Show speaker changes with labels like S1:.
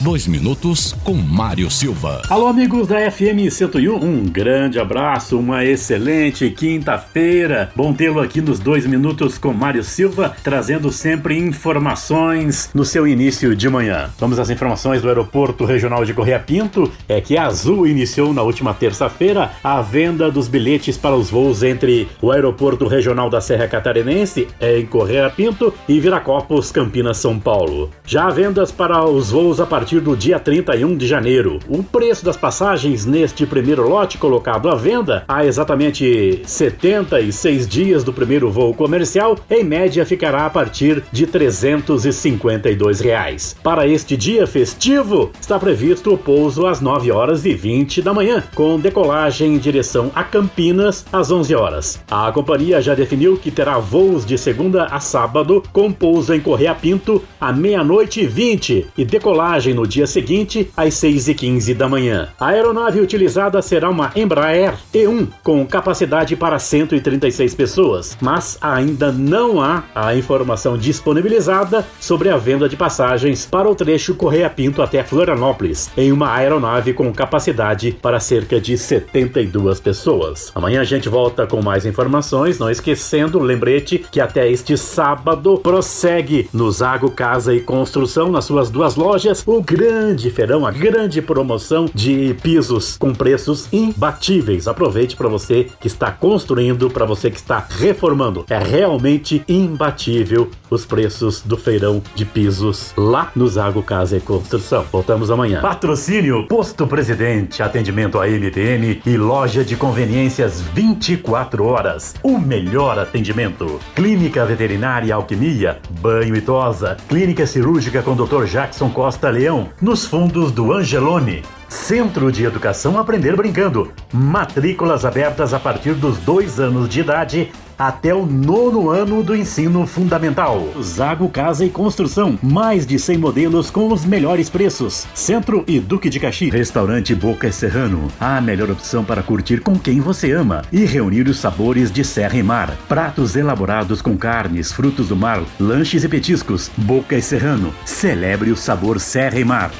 S1: Dois minutos com Mário Silva.
S2: Alô, amigos da FM 101, um grande abraço, uma excelente quinta-feira. Bom tê-lo aqui nos dois minutos com Mário Silva, trazendo sempre informações no seu início de manhã. Vamos às informações do Aeroporto Regional de Correia Pinto. É que a Azul iniciou na última terça-feira a venda dos bilhetes para os voos entre o Aeroporto Regional da Serra Catarinense, em Correia Pinto, e Viracopos, Campinas, São Paulo. Já há vendas para os voos a partir partir do dia 31 de janeiro. O preço das passagens neste primeiro lote colocado à venda há exatamente 76 dias do primeiro voo comercial, em média ficará a partir de 352 reais. Para este dia festivo, está previsto o pouso às 9 horas e 20 da manhã, com decolagem em direção a Campinas às 11 horas. A companhia já definiu que terá voos de segunda a sábado, com pouso em Correia Pinto à meia-noite e 20 e decolagem no dia seguinte, às 6h15 da manhã. A aeronave utilizada será uma Embraer E1 com capacidade para 136 pessoas, mas ainda não há a informação disponibilizada sobre a venda de passagens para o trecho Correia Pinto até Florianópolis, em uma aeronave com capacidade para cerca de 72 pessoas. Amanhã a gente volta com mais informações, não esquecendo, lembrete que até este sábado prossegue no Zago Casa e Construção, nas suas duas lojas, o grande feirão, a grande promoção de pisos com preços imbatíveis. Aproveite para você que está construindo, para você que está reformando. É realmente imbatível os preços do feirão de pisos lá no Zago Casa e Construção. Voltamos amanhã. Patrocínio Posto Presidente, atendimento a e loja de conveniências 24 horas. O melhor atendimento. Clínica Veterinária Alquimia, banho e tosa. Clínica Cirúrgica com Dr. Jackson Costa Leão nos fundos do Angelone. Centro de Educação Aprender Brincando. Matrículas abertas a partir dos dois anos de idade até o nono ano do ensino fundamental. Zago Casa e Construção, mais de 100 modelos com os melhores preços. Centro e Duque de Caxias. Restaurante Boca Serrano, a melhor opção para curtir com quem você ama e reunir os sabores de serra e mar. Pratos elaborados com carnes, frutos do mar, lanches e petiscos. Boca Serrano, celebre o sabor serra e mar.